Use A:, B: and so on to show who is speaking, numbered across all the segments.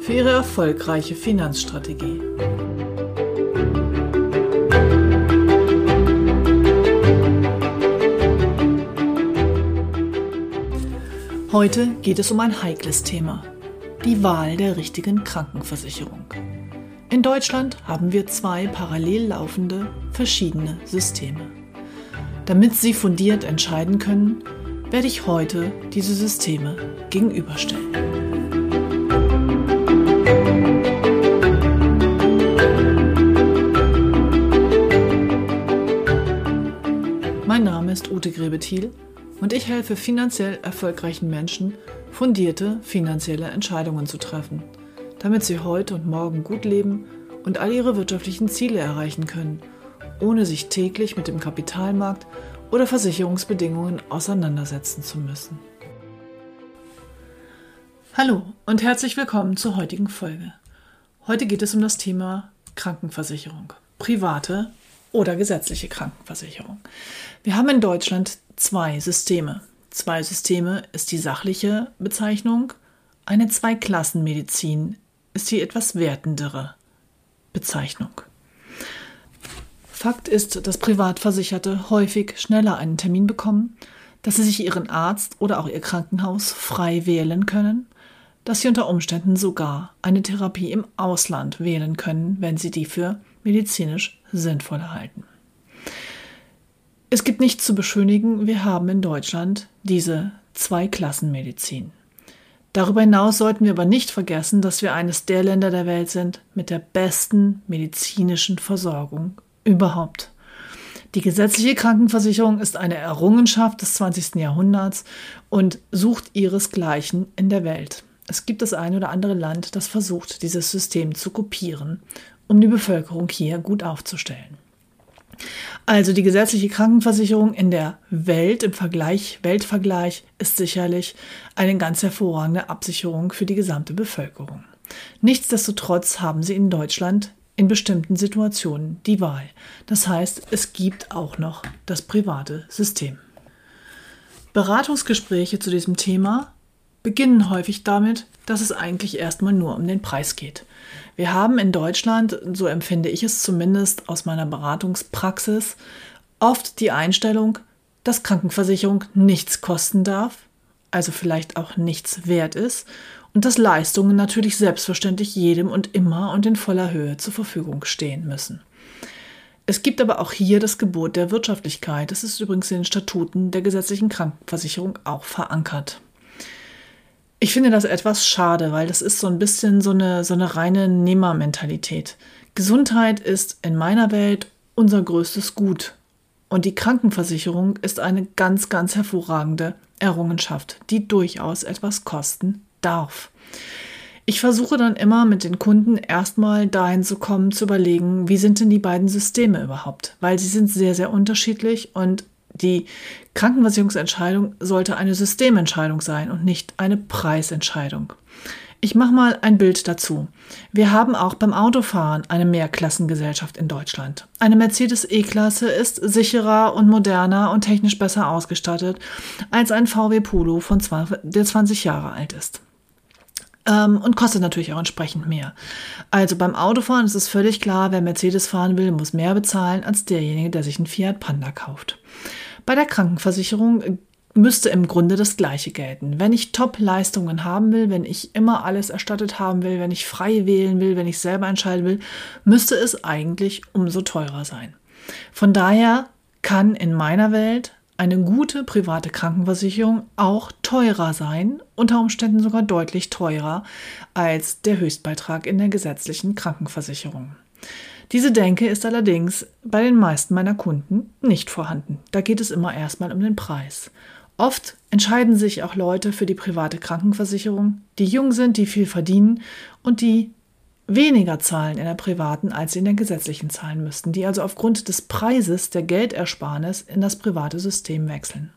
A: für Ihre erfolgreiche Finanzstrategie. Heute geht es um ein heikles Thema, die Wahl der richtigen Krankenversicherung. In Deutschland haben wir zwei parallel laufende, verschiedene Systeme. Damit Sie fundiert entscheiden können, werde ich heute diese Systeme gegenüberstellen. Ute Grebethiel und ich helfe finanziell erfolgreichen Menschen, fundierte finanzielle Entscheidungen zu treffen, damit sie heute und morgen gut leben und all ihre wirtschaftlichen Ziele erreichen können, ohne sich täglich mit dem Kapitalmarkt oder Versicherungsbedingungen auseinandersetzen zu müssen. Hallo und herzlich willkommen zur heutigen Folge. Heute geht es um das Thema Krankenversicherung, private oder gesetzliche Krankenversicherung. Wir haben in Deutschland zwei Systeme. Zwei Systeme ist die sachliche Bezeichnung, eine Zweiklassenmedizin ist die etwas wertendere Bezeichnung. Fakt ist, dass Privatversicherte häufig schneller einen Termin bekommen, dass sie sich ihren Arzt oder auch ihr Krankenhaus frei wählen können, dass sie unter Umständen sogar eine Therapie im Ausland wählen können, wenn sie die für medizinisch sinnvoll halten. Es gibt nichts zu beschönigen, wir haben in Deutschland diese Zweiklassenmedizin. Darüber hinaus sollten wir aber nicht vergessen, dass wir eines der Länder der Welt sind mit der besten medizinischen Versorgung überhaupt. Die gesetzliche Krankenversicherung ist eine Errungenschaft des 20. Jahrhunderts und sucht ihresgleichen in der Welt. Es gibt das eine oder andere Land, das versucht, dieses System zu kopieren, um die Bevölkerung hier gut aufzustellen. Also die gesetzliche Krankenversicherung in der Welt, im Vergleich, Weltvergleich, ist sicherlich eine ganz hervorragende Absicherung für die gesamte Bevölkerung. Nichtsdestotrotz haben sie in Deutschland in bestimmten Situationen die Wahl. Das heißt, es gibt auch noch das private System. Beratungsgespräche zu diesem Thema beginnen häufig damit, dass es eigentlich erstmal nur um den Preis geht. Wir haben in Deutschland, so empfinde ich es zumindest aus meiner Beratungspraxis, oft die Einstellung, dass Krankenversicherung nichts kosten darf, also vielleicht auch nichts wert ist und dass Leistungen natürlich selbstverständlich jedem und immer und in voller Höhe zur Verfügung stehen müssen. Es gibt aber auch hier das Gebot der Wirtschaftlichkeit. Das ist übrigens in den Statuten der gesetzlichen Krankenversicherung auch verankert. Ich finde das etwas schade, weil das ist so ein bisschen so eine, so eine reine Nehmermentalität. Gesundheit ist in meiner Welt unser größtes Gut. Und die Krankenversicherung ist eine ganz, ganz hervorragende Errungenschaft, die durchaus etwas kosten darf. Ich versuche dann immer mit den Kunden erstmal dahin zu kommen, zu überlegen, wie sind denn die beiden Systeme überhaupt? Weil sie sind sehr, sehr unterschiedlich und die Krankenversicherungsentscheidung sollte eine Systementscheidung sein und nicht eine Preisentscheidung. Ich mache mal ein Bild dazu. Wir haben auch beim Autofahren eine Mehrklassengesellschaft in Deutschland. Eine Mercedes E-Klasse ist sicherer und moderner und technisch besser ausgestattet als ein VW Polo, von 20, der 20 Jahre alt ist ähm, und kostet natürlich auch entsprechend mehr. Also beim Autofahren ist es völlig klar, wer Mercedes fahren will, muss mehr bezahlen als derjenige, der sich einen Fiat Panda kauft. Bei der Krankenversicherung müsste im Grunde das Gleiche gelten. Wenn ich Top-Leistungen haben will, wenn ich immer alles erstattet haben will, wenn ich frei wählen will, wenn ich selber entscheiden will, müsste es eigentlich umso teurer sein. Von daher kann in meiner Welt eine gute private Krankenversicherung auch teurer sein, unter Umständen sogar deutlich teurer als der Höchstbeitrag in der gesetzlichen Krankenversicherung. Diese Denke ist allerdings bei den meisten meiner Kunden nicht vorhanden. Da geht es immer erstmal um den Preis. Oft entscheiden sich auch Leute für die private Krankenversicherung, die jung sind, die viel verdienen und die weniger zahlen in der privaten, als sie in der gesetzlichen zahlen müssten, die also aufgrund des Preises der Geldersparnis in das private System wechseln.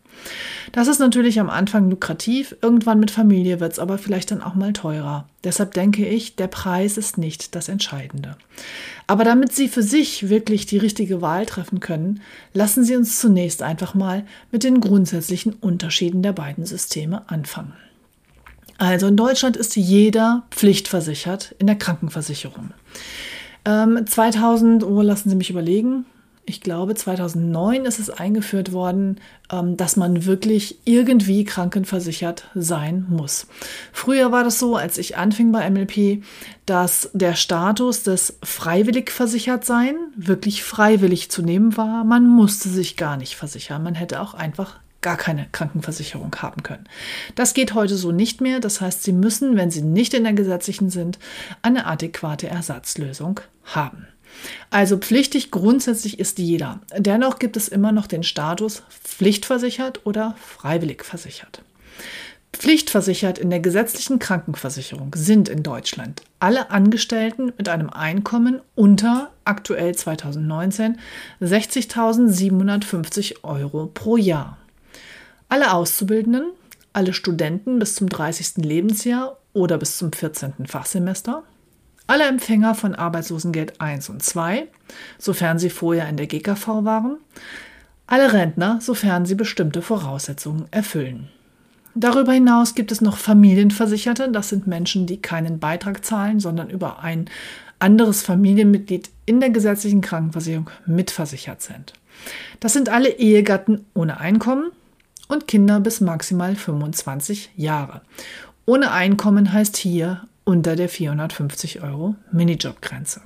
A: Das ist natürlich am Anfang lukrativ, irgendwann mit Familie wird es aber vielleicht dann auch mal teurer. Deshalb denke ich, der Preis ist nicht das Entscheidende. Aber damit Sie für sich wirklich die richtige Wahl treffen können, lassen Sie uns zunächst einfach mal mit den grundsätzlichen Unterschieden der beiden Systeme anfangen. Also in Deutschland ist jeder pflichtversichert in der Krankenversicherung. Ähm, 2000, oh, lassen Sie mich überlegen, ich glaube 2009 ist es eingeführt worden, ähm, dass man wirklich irgendwie krankenversichert sein muss. Früher war das so, als ich anfing bei MLP, dass der Status des freiwillig versichert sein wirklich freiwillig zu nehmen war. Man musste sich gar nicht versichern. Man hätte auch einfach gar keine Krankenversicherung haben können. Das geht heute so nicht mehr. Das heißt, Sie müssen, wenn Sie nicht in der gesetzlichen sind, eine adäquate Ersatzlösung haben. Also pflichtig grundsätzlich ist jeder. Dennoch gibt es immer noch den Status pflichtversichert oder freiwillig versichert. Pflichtversichert in der gesetzlichen Krankenversicherung sind in Deutschland alle Angestellten mit einem Einkommen unter aktuell 2019 60.750 Euro pro Jahr. Alle Auszubildenden, alle Studenten bis zum 30. Lebensjahr oder bis zum 14. Fachsemester, alle Empfänger von Arbeitslosengeld 1 und 2, sofern sie vorher in der GKV waren, alle Rentner, sofern sie bestimmte Voraussetzungen erfüllen. Darüber hinaus gibt es noch Familienversicherte, das sind Menschen, die keinen Beitrag zahlen, sondern über ein anderes Familienmitglied in der gesetzlichen Krankenversicherung mitversichert sind. Das sind alle Ehegatten ohne Einkommen, und Kinder bis maximal 25 Jahre. Ohne Einkommen heißt hier unter der 450 Euro Minijobgrenze.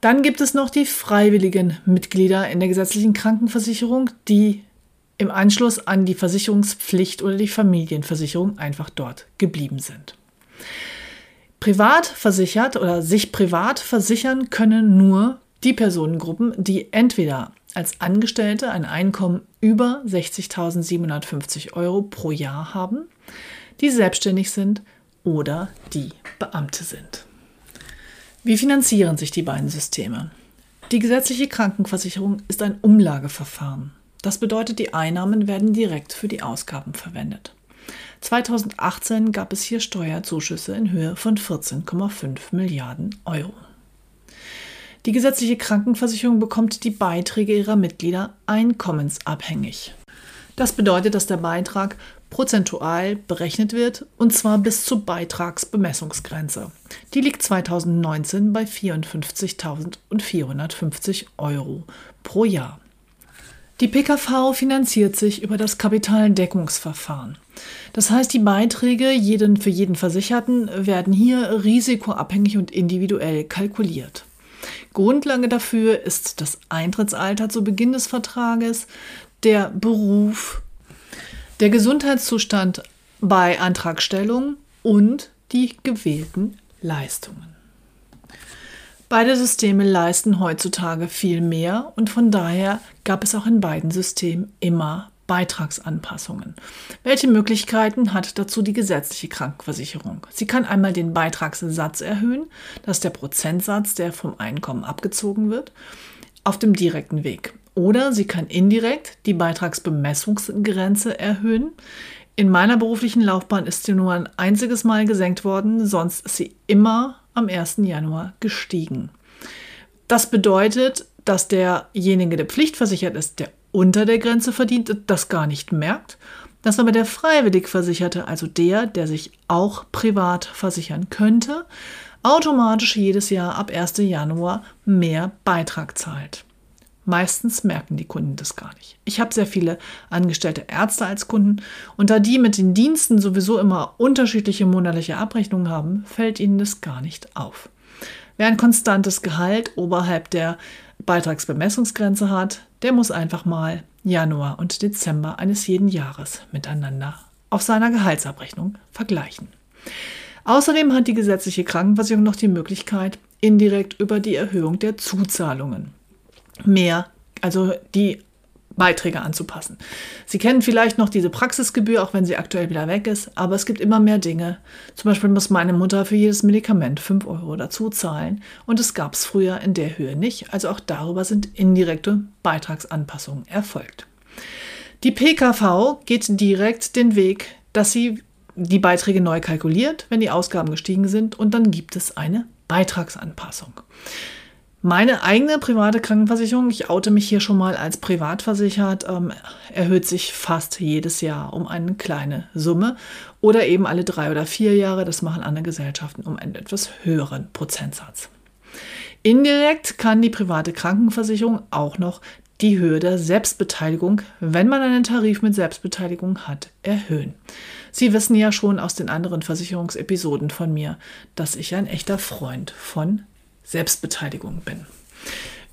A: Dann gibt es noch die freiwilligen Mitglieder in der gesetzlichen Krankenversicherung, die im Anschluss an die Versicherungspflicht oder die Familienversicherung einfach dort geblieben sind. Privat versichert oder sich privat versichern können nur die Personengruppen, die entweder als Angestellte ein Einkommen über 60.750 Euro pro Jahr haben, die selbstständig sind oder die Beamte sind. Wie finanzieren sich die beiden Systeme? Die gesetzliche Krankenversicherung ist ein Umlageverfahren. Das bedeutet, die Einnahmen werden direkt für die Ausgaben verwendet. 2018 gab es hier Steuerzuschüsse in Höhe von 14,5 Milliarden Euro. Die gesetzliche Krankenversicherung bekommt die Beiträge ihrer Mitglieder einkommensabhängig. Das bedeutet, dass der Beitrag prozentual berechnet wird und zwar bis zur Beitragsbemessungsgrenze. Die liegt 2019 bei 54.450 Euro pro Jahr. Die PKV finanziert sich über das Kapitaldeckungsverfahren. Das heißt, die Beiträge jeden, für jeden Versicherten werden hier risikoabhängig und individuell kalkuliert. Grundlage dafür ist das Eintrittsalter zu Beginn des Vertrages, der Beruf, der Gesundheitszustand bei Antragstellung und die gewählten Leistungen. Beide Systeme leisten heutzutage viel mehr und von daher gab es auch in beiden Systemen immer Beitragsanpassungen. Welche Möglichkeiten hat dazu die gesetzliche Krankenversicherung? Sie kann einmal den Beitragssatz erhöhen, das ist der Prozentsatz, der vom Einkommen abgezogen wird, auf dem direkten Weg. Oder sie kann indirekt die Beitragsbemessungsgrenze erhöhen. In meiner beruflichen Laufbahn ist sie nur ein einziges Mal gesenkt worden, sonst ist sie immer am 1. Januar gestiegen. Das bedeutet, dass derjenige, der pflichtversichert ist, der unter der Grenze verdient, das gar nicht merkt, dass aber der freiwillig Versicherte, also der, der sich auch privat versichern könnte, automatisch jedes Jahr ab 1. Januar mehr Beitrag zahlt. Meistens merken die Kunden das gar nicht. Ich habe sehr viele angestellte Ärzte als Kunden und da die mit den Diensten sowieso immer unterschiedliche monatliche Abrechnungen haben, fällt ihnen das gar nicht auf. Wer ein konstantes Gehalt oberhalb der Beitragsbemessungsgrenze hat, der muss einfach mal Januar und Dezember eines jeden Jahres miteinander auf seiner Gehaltsabrechnung vergleichen. Außerdem hat die gesetzliche Krankenversicherung noch die Möglichkeit, indirekt über die Erhöhung der Zuzahlungen mehr, also die Beiträge anzupassen. Sie kennen vielleicht noch diese Praxisgebühr, auch wenn sie aktuell wieder weg ist, aber es gibt immer mehr Dinge. Zum Beispiel muss meine Mutter für jedes Medikament 5 Euro dazu zahlen und es gab es früher in der Höhe nicht. Also auch darüber sind indirekte Beitragsanpassungen erfolgt. Die PKV geht direkt den Weg, dass sie die Beiträge neu kalkuliert, wenn die Ausgaben gestiegen sind und dann gibt es eine Beitragsanpassung. Meine eigene private Krankenversicherung, ich oute mich hier schon mal als privat versichert, ähm, erhöht sich fast jedes Jahr um eine kleine Summe oder eben alle drei oder vier Jahre. Das machen andere Gesellschaften um einen etwas höheren Prozentsatz. Indirekt kann die private Krankenversicherung auch noch die Höhe der Selbstbeteiligung, wenn man einen Tarif mit Selbstbeteiligung hat, erhöhen. Sie wissen ja schon aus den anderen Versicherungsepisoden von mir, dass ich ein echter Freund von Selbstbeteiligung bin.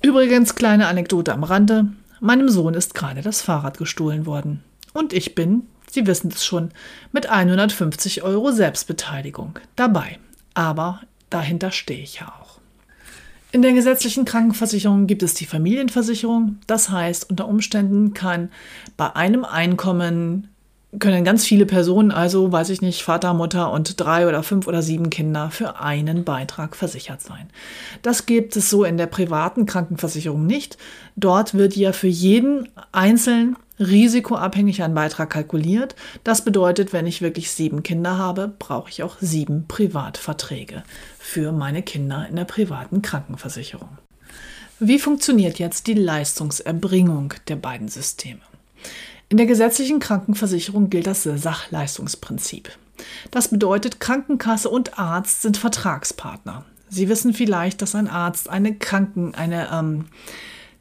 A: Übrigens, kleine Anekdote am Rande. Meinem Sohn ist gerade das Fahrrad gestohlen worden. Und ich bin, Sie wissen es schon, mit 150 Euro Selbstbeteiligung dabei. Aber dahinter stehe ich ja auch. In der gesetzlichen Krankenversicherung gibt es die Familienversicherung. Das heißt, unter Umständen kann bei einem Einkommen können ganz viele Personen, also weiß ich nicht, Vater, Mutter und drei oder fünf oder sieben Kinder für einen Beitrag versichert sein. Das gibt es so in der privaten Krankenversicherung nicht. Dort wird ja für jeden einzeln risikoabhängig ein Beitrag kalkuliert. Das bedeutet, wenn ich wirklich sieben Kinder habe, brauche ich auch sieben Privatverträge für meine Kinder in der privaten Krankenversicherung. Wie funktioniert jetzt die Leistungserbringung der beiden Systeme? In der gesetzlichen Krankenversicherung gilt das Sachleistungsprinzip. Das bedeutet, Krankenkasse und Arzt sind Vertragspartner. Sie wissen vielleicht, dass ein Arzt eine Kranken, eine ähm,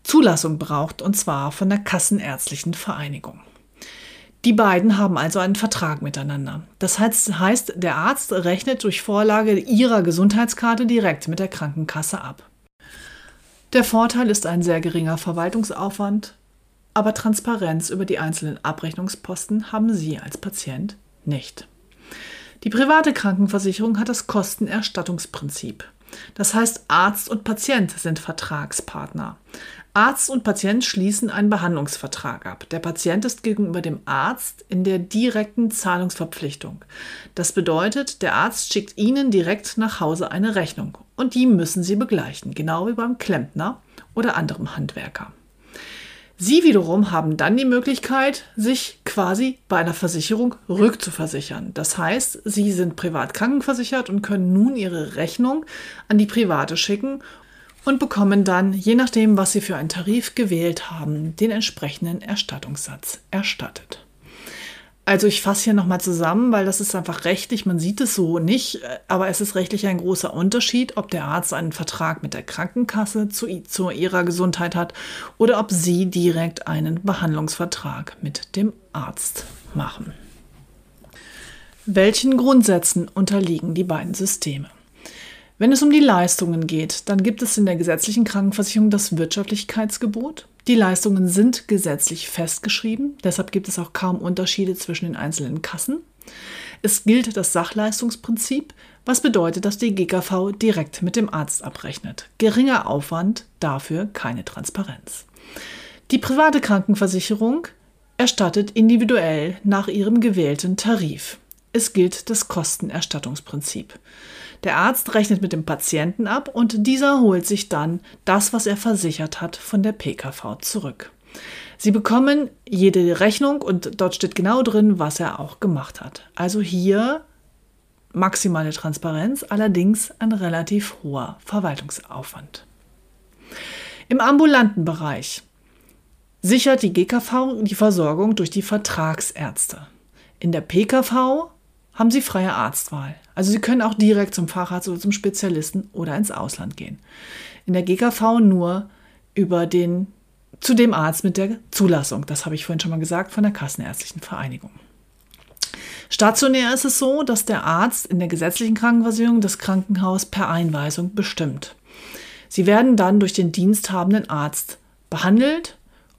A: Zulassung braucht, und zwar von der Kassenärztlichen Vereinigung. Die beiden haben also einen Vertrag miteinander. Das heißt, der Arzt rechnet durch Vorlage ihrer Gesundheitskarte direkt mit der Krankenkasse ab. Der Vorteil ist ein sehr geringer Verwaltungsaufwand, aber Transparenz über die einzelnen Abrechnungsposten haben Sie als Patient nicht. Die private Krankenversicherung hat das Kostenerstattungsprinzip. Das heißt, Arzt und Patient sind Vertragspartner. Arzt und Patient schließen einen Behandlungsvertrag ab. Der Patient ist gegenüber dem Arzt in der direkten Zahlungsverpflichtung. Das bedeutet, der Arzt schickt Ihnen direkt nach Hause eine Rechnung und die müssen Sie begleichen, genau wie beim Klempner oder anderem Handwerker. Sie wiederum haben dann die Möglichkeit, sich quasi bei einer Versicherung rückzuversichern. Das heißt, Sie sind privat krankenversichert und können nun Ihre Rechnung an die Private schicken und bekommen dann, je nachdem, was Sie für einen Tarif gewählt haben, den entsprechenden Erstattungssatz erstattet. Also ich fasse hier nochmal zusammen, weil das ist einfach rechtlich, man sieht es so nicht, aber es ist rechtlich ein großer Unterschied, ob der Arzt einen Vertrag mit der Krankenkasse zu, zu ihrer Gesundheit hat oder ob Sie direkt einen Behandlungsvertrag mit dem Arzt machen. Welchen Grundsätzen unterliegen die beiden Systeme? Wenn es um die Leistungen geht, dann gibt es in der gesetzlichen Krankenversicherung das Wirtschaftlichkeitsgebot. Die Leistungen sind gesetzlich festgeschrieben, deshalb gibt es auch kaum Unterschiede zwischen den einzelnen Kassen. Es gilt das Sachleistungsprinzip, was bedeutet, dass die GKV direkt mit dem Arzt abrechnet. Geringer Aufwand, dafür keine Transparenz. Die private Krankenversicherung erstattet individuell nach ihrem gewählten Tarif. Es gilt das Kostenerstattungsprinzip. Der Arzt rechnet mit dem Patienten ab und dieser holt sich dann das, was er versichert hat, von der PKV zurück. Sie bekommen jede Rechnung und dort steht genau drin, was er auch gemacht hat. Also hier maximale Transparenz, allerdings ein relativ hoher Verwaltungsaufwand. Im ambulanten Bereich sichert die GKV die Versorgung durch die Vertragsärzte. In der PKV haben Sie freie Arztwahl. Also Sie können auch direkt zum Facharzt oder zum Spezialisten oder ins Ausland gehen. In der GKV nur über den zu dem Arzt mit der Zulassung. Das habe ich vorhin schon mal gesagt von der Kassenärztlichen Vereinigung. Stationär ist es so, dass der Arzt in der gesetzlichen Krankenversicherung das Krankenhaus per Einweisung bestimmt. Sie werden dann durch den diensthabenden Arzt behandelt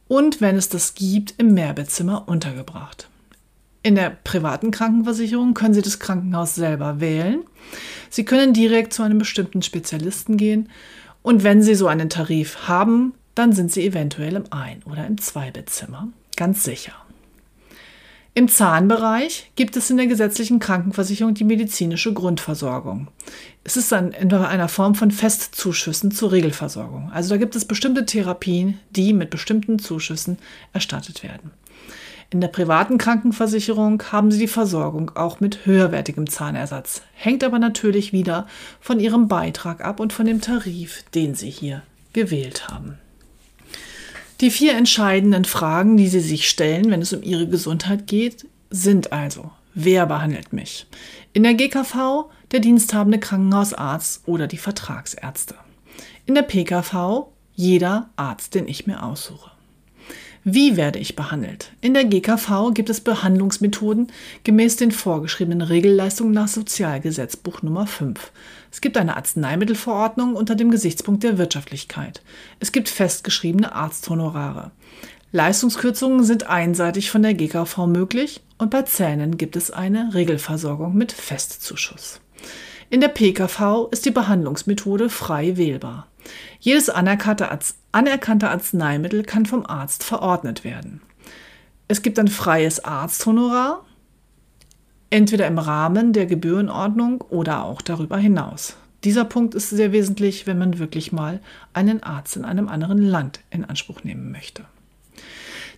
A: und, wenn es das gibt, im Mehrbettzimmer untergebracht. In der privaten Krankenversicherung können Sie das Krankenhaus selber wählen. Sie können direkt zu einem bestimmten Spezialisten gehen und wenn Sie so einen Tarif haben, dann sind Sie eventuell im Ein- oder im Zweibettzimmer. Ganz sicher. Im Zahnbereich gibt es in der gesetzlichen Krankenversicherung die medizinische Grundversorgung. Es ist dann in einer Form von Festzuschüssen zur Regelversorgung. Also da gibt es bestimmte Therapien, die mit bestimmten Zuschüssen erstattet werden. In der privaten Krankenversicherung haben Sie die Versorgung auch mit höherwertigem Zahnersatz, hängt aber natürlich wieder von Ihrem Beitrag ab und von dem Tarif, den Sie hier gewählt haben. Die vier entscheidenden Fragen, die Sie sich stellen, wenn es um Ihre Gesundheit geht, sind also, wer behandelt mich? In der GKV der diensthabende Krankenhausarzt oder die Vertragsärzte. In der PKV jeder Arzt, den ich mir aussuche. Wie werde ich behandelt? In der GKV gibt es Behandlungsmethoden gemäß den vorgeschriebenen Regelleistungen nach Sozialgesetzbuch Nummer 5. Es gibt eine Arzneimittelverordnung unter dem Gesichtspunkt der Wirtschaftlichkeit. Es gibt festgeschriebene Arzthonorare. Leistungskürzungen sind einseitig von der GKV möglich und bei Zähnen gibt es eine Regelversorgung mit Festzuschuss. In der PKV ist die Behandlungsmethode frei wählbar. Jedes anerkannte, anerkannte Arzneimittel kann vom Arzt verordnet werden. Es gibt ein freies Arzthonorar, entweder im Rahmen der Gebührenordnung oder auch darüber hinaus. Dieser Punkt ist sehr wesentlich, wenn man wirklich mal einen Arzt in einem anderen Land in Anspruch nehmen möchte.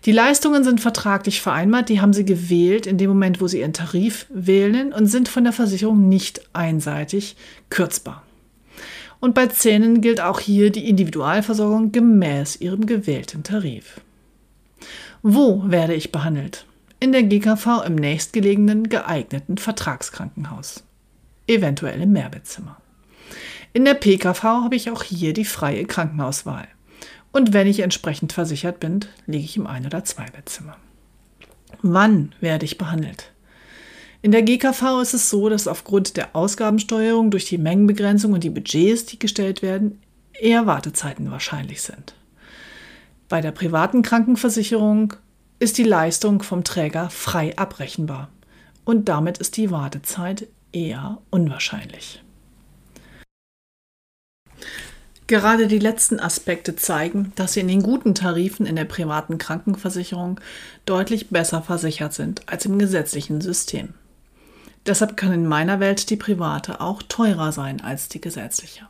A: Die Leistungen sind vertraglich vereinbart, die haben Sie gewählt in dem Moment, wo Sie Ihren Tarif wählen und sind von der Versicherung nicht einseitig kürzbar. Und bei Zähnen gilt auch hier die Individualversorgung gemäß ihrem gewählten Tarif. Wo werde ich behandelt? In der GKV im nächstgelegenen geeigneten Vertragskrankenhaus. Eventuell im Mehrbettzimmer. In der PKV habe ich auch hier die freie Krankenhauswahl. Und wenn ich entsprechend versichert bin, liege ich im Ein- oder Zweibettzimmer. Wann werde ich behandelt? In der GKV ist es so, dass aufgrund der Ausgabensteuerung durch die Mengenbegrenzung und die Budgets, die gestellt werden, eher Wartezeiten wahrscheinlich sind. Bei der privaten Krankenversicherung ist die Leistung vom Träger frei abrechenbar und damit ist die Wartezeit eher unwahrscheinlich. Gerade die letzten Aspekte zeigen, dass Sie in den guten Tarifen in der privaten Krankenversicherung deutlich besser versichert sind als im gesetzlichen System. Deshalb kann in meiner Welt die private auch teurer sein als die gesetzliche.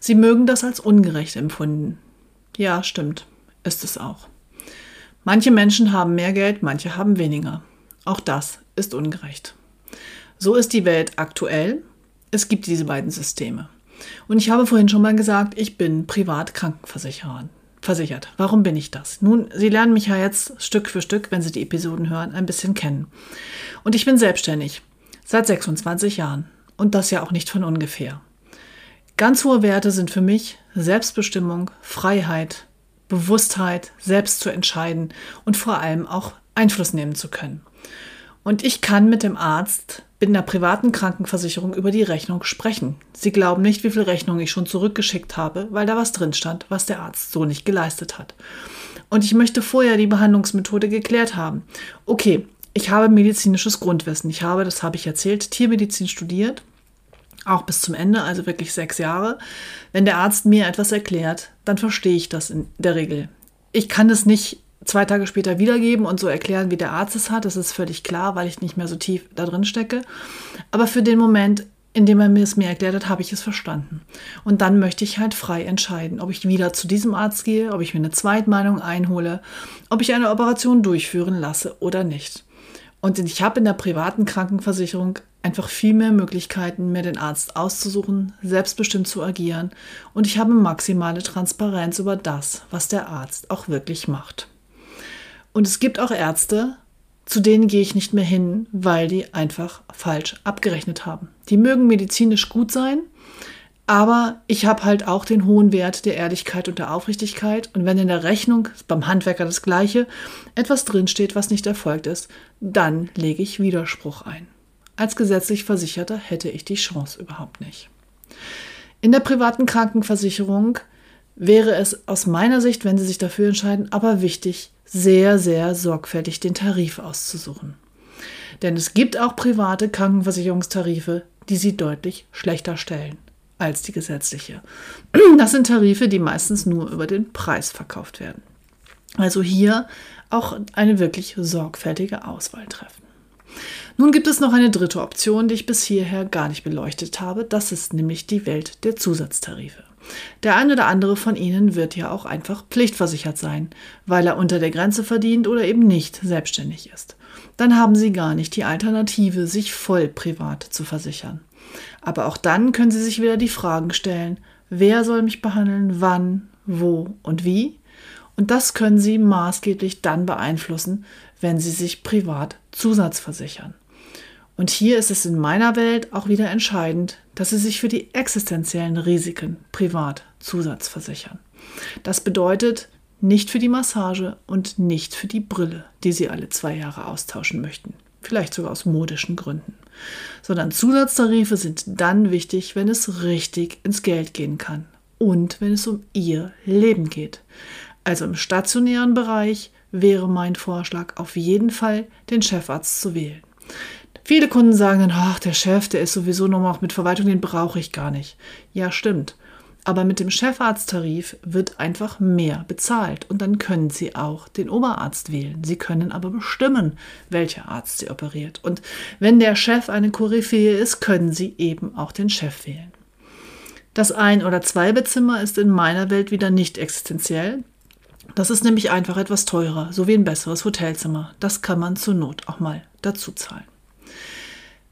A: Sie mögen das als ungerecht empfunden. Ja, stimmt, ist es auch. Manche Menschen haben mehr Geld, manche haben weniger. Auch das ist ungerecht. So ist die Welt aktuell. Es gibt diese beiden Systeme. Und ich habe vorhin schon mal gesagt, ich bin privat Krankenversicherer. Versichert. Warum bin ich das? Nun, Sie lernen mich ja jetzt Stück für Stück, wenn Sie die Episoden hören, ein bisschen kennen. Und ich bin selbstständig. Seit 26 Jahren. Und das ja auch nicht von ungefähr. Ganz hohe Werte sind für mich Selbstbestimmung, Freiheit, Bewusstheit, selbst zu entscheiden und vor allem auch Einfluss nehmen zu können. Und ich kann mit dem Arzt in der privaten Krankenversicherung über die Rechnung sprechen. Sie glauben nicht, wie viel Rechnung ich schon zurückgeschickt habe, weil da was drin stand, was der Arzt so nicht geleistet hat. Und ich möchte vorher die Behandlungsmethode geklärt haben. Okay, ich habe medizinisches Grundwissen. Ich habe, das habe ich erzählt, Tiermedizin studiert, auch bis zum Ende, also wirklich sechs Jahre. Wenn der Arzt mir etwas erklärt, dann verstehe ich das in der Regel. Ich kann es nicht zwei Tage später wiedergeben und so erklären, wie der Arzt es hat. Das ist völlig klar, weil ich nicht mehr so tief da drin stecke. Aber für den Moment indem er mir es mir erklärt hat, habe ich es verstanden. Und dann möchte ich halt frei entscheiden, ob ich wieder zu diesem Arzt gehe, ob ich mir eine Zweitmeinung einhole, ob ich eine Operation durchführen lasse oder nicht. Und ich habe in der privaten Krankenversicherung einfach viel mehr Möglichkeiten, mir den Arzt auszusuchen, selbstbestimmt zu agieren und ich habe maximale Transparenz über das, was der Arzt auch wirklich macht. Und es gibt auch Ärzte, zu denen gehe ich nicht mehr hin, weil die einfach falsch abgerechnet haben. Die mögen medizinisch gut sein, Aber ich habe halt auch den hohen Wert der Ehrlichkeit und der Aufrichtigkeit. Und wenn in der Rechnung, beim Handwerker das gleiche, etwas drinsteht, was nicht erfolgt ist, dann lege ich Widerspruch ein. Als gesetzlich Versicherter hätte ich die Chance überhaupt nicht. In der privaten Krankenversicherung wäre es aus meiner Sicht, wenn Sie sich dafür entscheiden, aber wichtig, sehr, sehr sorgfältig den Tarif auszusuchen. Denn es gibt auch private Krankenversicherungstarife, die sie deutlich schlechter stellen als die gesetzliche. Das sind Tarife, die meistens nur über den Preis verkauft werden. Also hier auch eine wirklich sorgfältige Auswahl treffen. Nun gibt es noch eine dritte Option, die ich bis hierher gar nicht beleuchtet habe. Das ist nämlich die Welt der Zusatztarife. Der ein oder andere von Ihnen wird ja auch einfach pflichtversichert sein, weil er unter der Grenze verdient oder eben nicht selbstständig ist. Dann haben Sie gar nicht die Alternative, sich voll privat zu versichern. Aber auch dann können Sie sich wieder die Fragen stellen, wer soll mich behandeln, wann, wo und wie? Und das können Sie maßgeblich dann beeinflussen, wenn Sie sich privat zusatzversichern. Und hier ist es in meiner Welt auch wieder entscheidend, dass Sie sich für die existenziellen Risiken privat zusatzversichern. Das bedeutet nicht für die Massage und nicht für die Brille, die Sie alle zwei Jahre austauschen möchten vielleicht sogar aus modischen Gründen. Sondern Zusatztarife sind dann wichtig, wenn es richtig ins Geld gehen kann und wenn es um Ihr Leben geht. Also im stationären Bereich wäre mein Vorschlag auf jeden Fall, den Chefarzt zu wählen. Viele Kunden sagen dann, ach, der Chef, der ist sowieso noch mit Verwaltung, den brauche ich gar nicht. Ja, stimmt. Aber mit dem Chefarzttarif wird einfach mehr bezahlt und dann können Sie auch den Oberarzt wählen. Sie können aber bestimmen, welcher Arzt Sie operiert. Und wenn der Chef eine Koryphäe ist, können Sie eben auch den Chef wählen. Das Ein- oder Zweibezimmer ist in meiner Welt wieder nicht existenziell. Das ist nämlich einfach etwas teurer, so wie ein besseres Hotelzimmer. Das kann man zur Not auch mal dazu zahlen.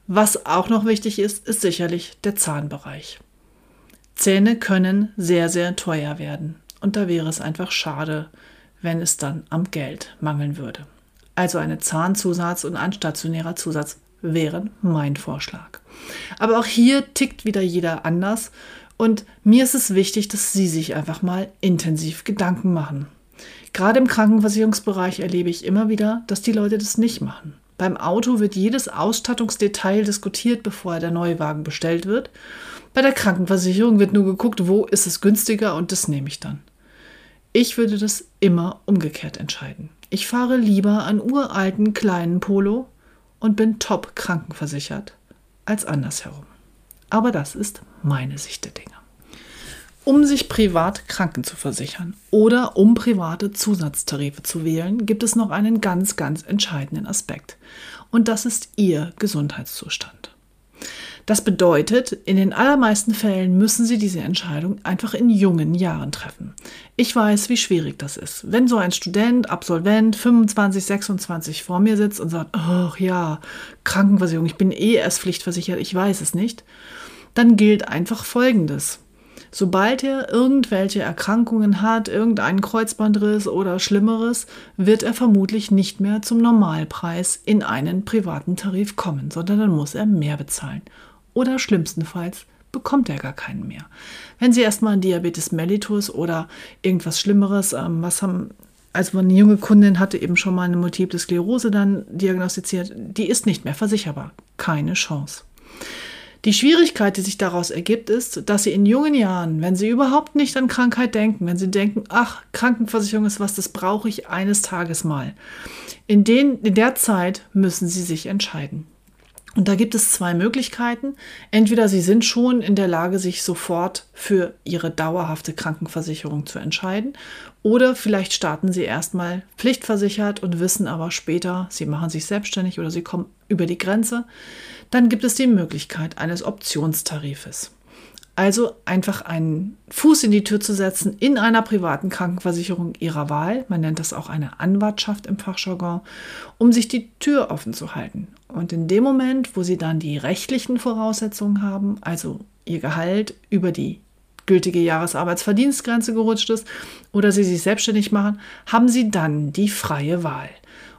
A: Was auch noch wichtig ist, ist sicherlich der Zahnbereich. Zähne können sehr, sehr teuer werden. Und da wäre es einfach schade, wenn es dann am Geld mangeln würde. Also eine Zahnzusatz und ein stationärer Zusatz wären mein Vorschlag. Aber auch hier tickt wieder jeder anders. Und mir ist es wichtig, dass Sie sich einfach mal intensiv Gedanken machen. Gerade im Krankenversicherungsbereich erlebe ich immer wieder, dass die Leute das nicht machen. Beim Auto wird jedes Ausstattungsdetail diskutiert, bevor der neue Wagen bestellt wird. Bei der Krankenversicherung wird nur geguckt, wo ist es günstiger und das nehme ich dann. Ich würde das immer umgekehrt entscheiden. Ich fahre lieber an uralten kleinen Polo und bin top krankenversichert als andersherum. Aber das ist meine Sicht der Dinge. Um sich privat Kranken zu versichern oder um private Zusatztarife zu wählen, gibt es noch einen ganz, ganz entscheidenden Aspekt. Und das ist Ihr Gesundheitszustand. Das bedeutet, in den allermeisten Fällen müssen Sie diese Entscheidung einfach in jungen Jahren treffen. Ich weiß, wie schwierig das ist. Wenn so ein Student, Absolvent, 25, 26 vor mir sitzt und sagt, ach ja, Krankenversicherung, ich bin eh erst pflichtversichert, ich weiß es nicht, dann gilt einfach Folgendes. Sobald er irgendwelche Erkrankungen hat, irgendeinen Kreuzbandriss oder Schlimmeres, wird er vermutlich nicht mehr zum Normalpreis in einen privaten Tarif kommen, sondern dann muss er mehr bezahlen oder schlimmstenfalls bekommt er gar keinen mehr. Wenn Sie erstmal Diabetes mellitus oder irgendwas Schlimmeres, ähm, was haben, also eine junge Kundin hatte eben schon mal eine Multiple Sklerose dann diagnostiziert, die ist nicht mehr versicherbar. Keine Chance. Die Schwierigkeit, die sich daraus ergibt, ist, dass sie in jungen Jahren, wenn sie überhaupt nicht an Krankheit denken, wenn sie denken, ach, Krankenversicherung ist was, das brauche ich eines Tages mal, in, den, in der Zeit müssen sie sich entscheiden. Und da gibt es zwei Möglichkeiten. Entweder Sie sind schon in der Lage, sich sofort für Ihre dauerhafte Krankenversicherung zu entscheiden, oder vielleicht starten Sie erstmal pflichtversichert und wissen aber später, Sie machen sich selbstständig oder Sie kommen über die Grenze. Dann gibt es die Möglichkeit eines Optionstarifes. Also einfach einen Fuß in die Tür zu setzen in einer privaten Krankenversicherung ihrer Wahl, man nennt das auch eine Anwartschaft im Fachjargon, um sich die Tür offen zu halten. Und in dem Moment, wo sie dann die rechtlichen Voraussetzungen haben, also ihr Gehalt über die gültige Jahresarbeitsverdienstgrenze gerutscht ist oder sie sich selbstständig machen, haben sie dann die freie Wahl.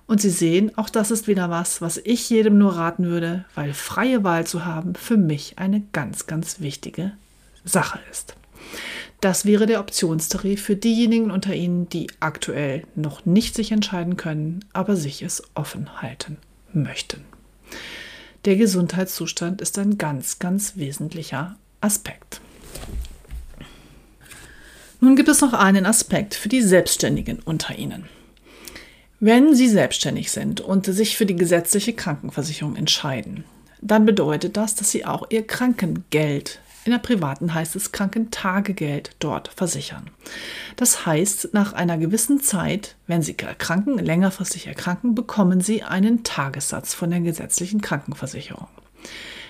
A: Und Sie sehen, auch das ist wieder was, was ich jedem nur raten würde, weil freie Wahl zu haben für mich eine ganz, ganz wichtige Sache ist. Das wäre der Optionstarif für diejenigen unter Ihnen, die aktuell noch nicht sich entscheiden können, aber sich es offen halten möchten. Der Gesundheitszustand ist ein ganz, ganz wesentlicher Aspekt. Nun gibt es noch einen Aspekt für die Selbstständigen unter Ihnen. Wenn Sie selbstständig sind und sich für die gesetzliche Krankenversicherung entscheiden, dann bedeutet das, dass Sie auch Ihr Krankengeld in der privaten heißt es Krankentagegeld dort versichern. Das heißt, nach einer gewissen Zeit, wenn Sie erkranken, längerfristig erkranken, bekommen Sie einen Tagessatz von der gesetzlichen Krankenversicherung.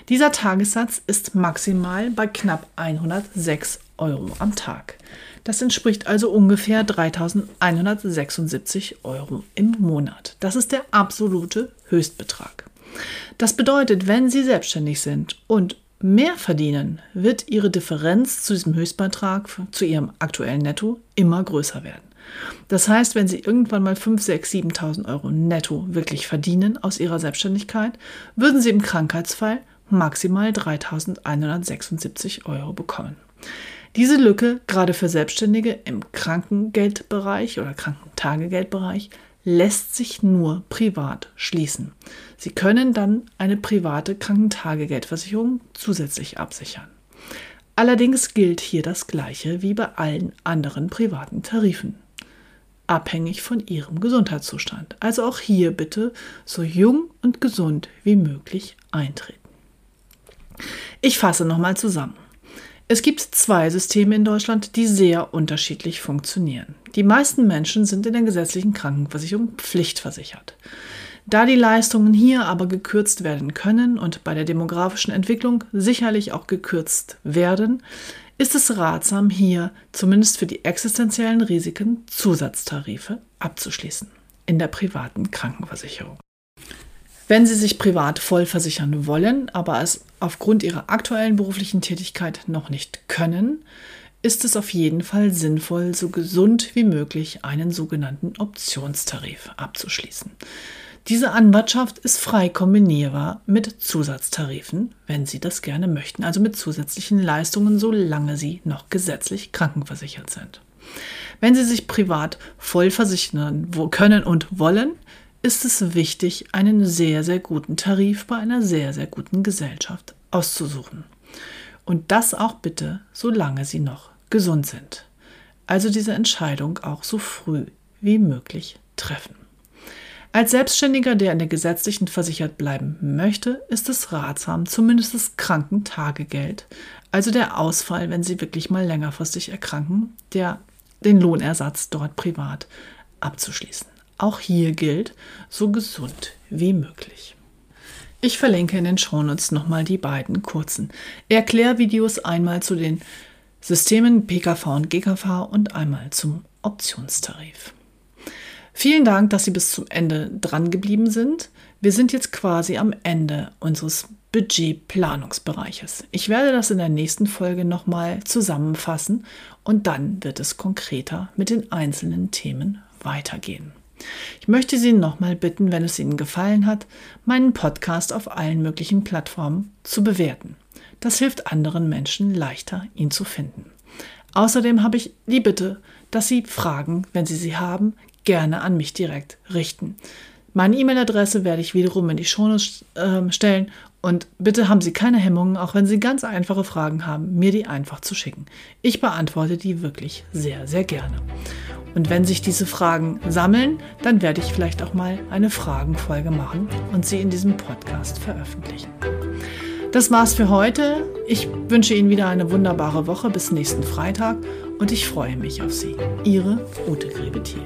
A: Dieser Tagessatz ist maximal bei knapp 106 Euro am Tag. Das entspricht also ungefähr 3.176 Euro im Monat. Das ist der absolute Höchstbetrag. Das bedeutet, wenn Sie selbstständig sind und mehr verdienen, wird ihre Differenz zu diesem Höchstbeitrag, zu ihrem aktuellen Netto, immer größer werden. Das heißt, wenn Sie irgendwann mal 5, 6, 7.000 Euro netto wirklich verdienen aus Ihrer Selbstständigkeit, würden Sie im Krankheitsfall maximal 3.176 Euro bekommen. Diese Lücke, gerade für Selbstständige im Krankengeldbereich oder Krankentagegeldbereich, lässt sich nur privat schließen. Sie können dann eine private Krankentagegeldversicherung zusätzlich absichern. Allerdings gilt hier das Gleiche wie bei allen anderen privaten Tarifen. Abhängig von Ihrem Gesundheitszustand. Also auch hier bitte so jung und gesund wie möglich eintreten. Ich fasse nochmal zusammen. Es gibt zwei Systeme in Deutschland, die sehr unterschiedlich funktionieren. Die meisten Menschen sind in der gesetzlichen Krankenversicherung pflichtversichert. Da die Leistungen hier aber gekürzt werden können und bei der demografischen Entwicklung sicherlich auch gekürzt werden, ist es ratsam, hier zumindest für die existenziellen Risiken Zusatztarife abzuschließen in der privaten Krankenversicherung. Wenn Sie sich privat voll versichern wollen, aber es aufgrund Ihrer aktuellen beruflichen Tätigkeit noch nicht können, ist es auf jeden Fall sinnvoll, so gesund wie möglich einen sogenannten Optionstarif abzuschließen. Diese Anwartschaft ist frei kombinierbar mit Zusatztarifen, wenn Sie das gerne möchten, also mit zusätzlichen Leistungen, solange Sie noch gesetzlich krankenversichert sind. Wenn Sie sich privat voll versichern können und wollen, ist es wichtig, einen sehr, sehr guten Tarif bei einer sehr, sehr guten Gesellschaft auszusuchen. Und das auch bitte, solange Sie noch gesund sind. Also diese Entscheidung auch so früh wie möglich treffen. Als Selbstständiger, der in der gesetzlichen versichert bleiben möchte, ist es ratsam, zumindest das Krankentagegeld, also der Ausfall, wenn Sie wirklich mal längerfristig erkranken, der, den Lohnersatz dort privat abzuschließen. Auch hier gilt, so gesund wie möglich. Ich verlinke in den Shownotes nochmal die beiden kurzen Erklärvideos einmal zu den Systemen PKV und GKV und einmal zum Optionstarif. Vielen Dank, dass Sie bis zum Ende dran geblieben sind. Wir sind jetzt quasi am Ende unseres Budgetplanungsbereiches. Ich werde das in der nächsten Folge nochmal zusammenfassen und dann wird es konkreter mit den einzelnen Themen weitergehen. Ich möchte Sie nochmal bitten, wenn es Ihnen gefallen hat, meinen Podcast auf allen möglichen Plattformen zu bewerten. Das hilft anderen Menschen leichter, ihn zu finden. Außerdem habe ich die Bitte, dass Sie Fragen, wenn Sie sie haben, gerne an mich direkt richten. Meine E-Mail-Adresse werde ich wiederum in die Shownotes äh, stellen und bitte haben Sie keine Hemmungen, auch wenn Sie ganz einfache Fragen haben, mir die einfach zu schicken. Ich beantworte die wirklich sehr, sehr gerne. Und wenn sich diese Fragen sammeln, dann werde ich vielleicht auch mal eine Fragenfolge machen und sie in diesem Podcast veröffentlichen. Das war's für heute. Ich wünsche Ihnen wieder eine wunderbare Woche bis nächsten Freitag und ich freue mich auf Sie. Ihre Ute Grebethiel.